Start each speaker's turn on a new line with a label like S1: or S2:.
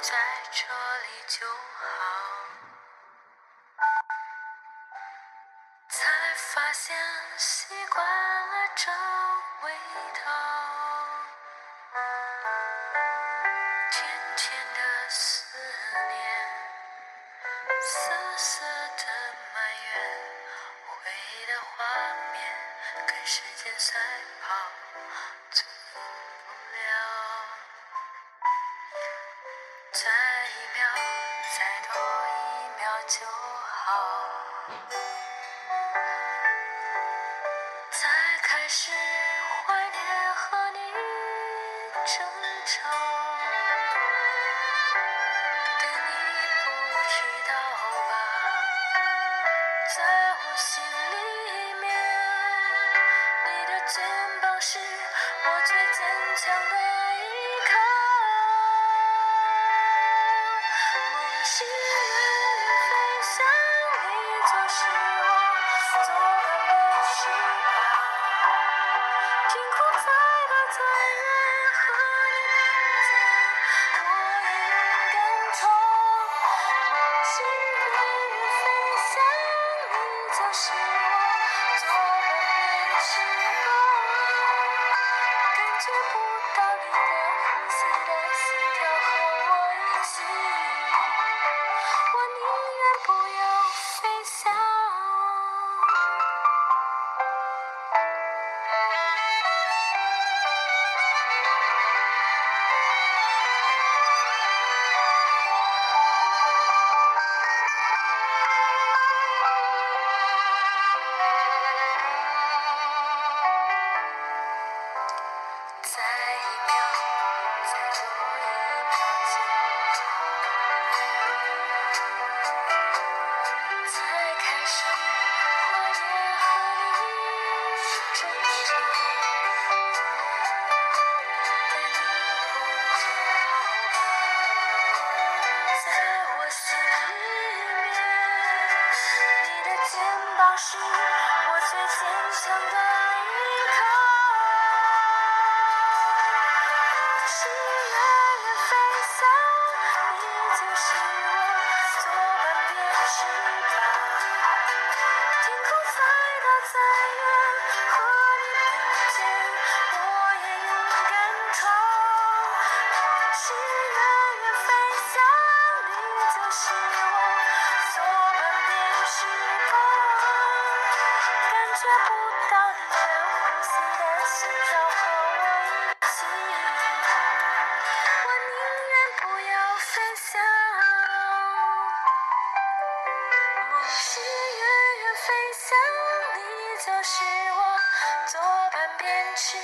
S1: 在这里就好，才发现习惯了这味道，甜甜的思念，丝丝的埋怨，回忆的画面，跟时间赛跑。就好才开始怀念和你争吵但你不知道吧在我心里面你的肩膀是我最坚强的。肩膀是我最坚强的得不到你的呼吸的心跳和我一起我宁愿不要飞翔梦是远远飞翔你就是我左半边翅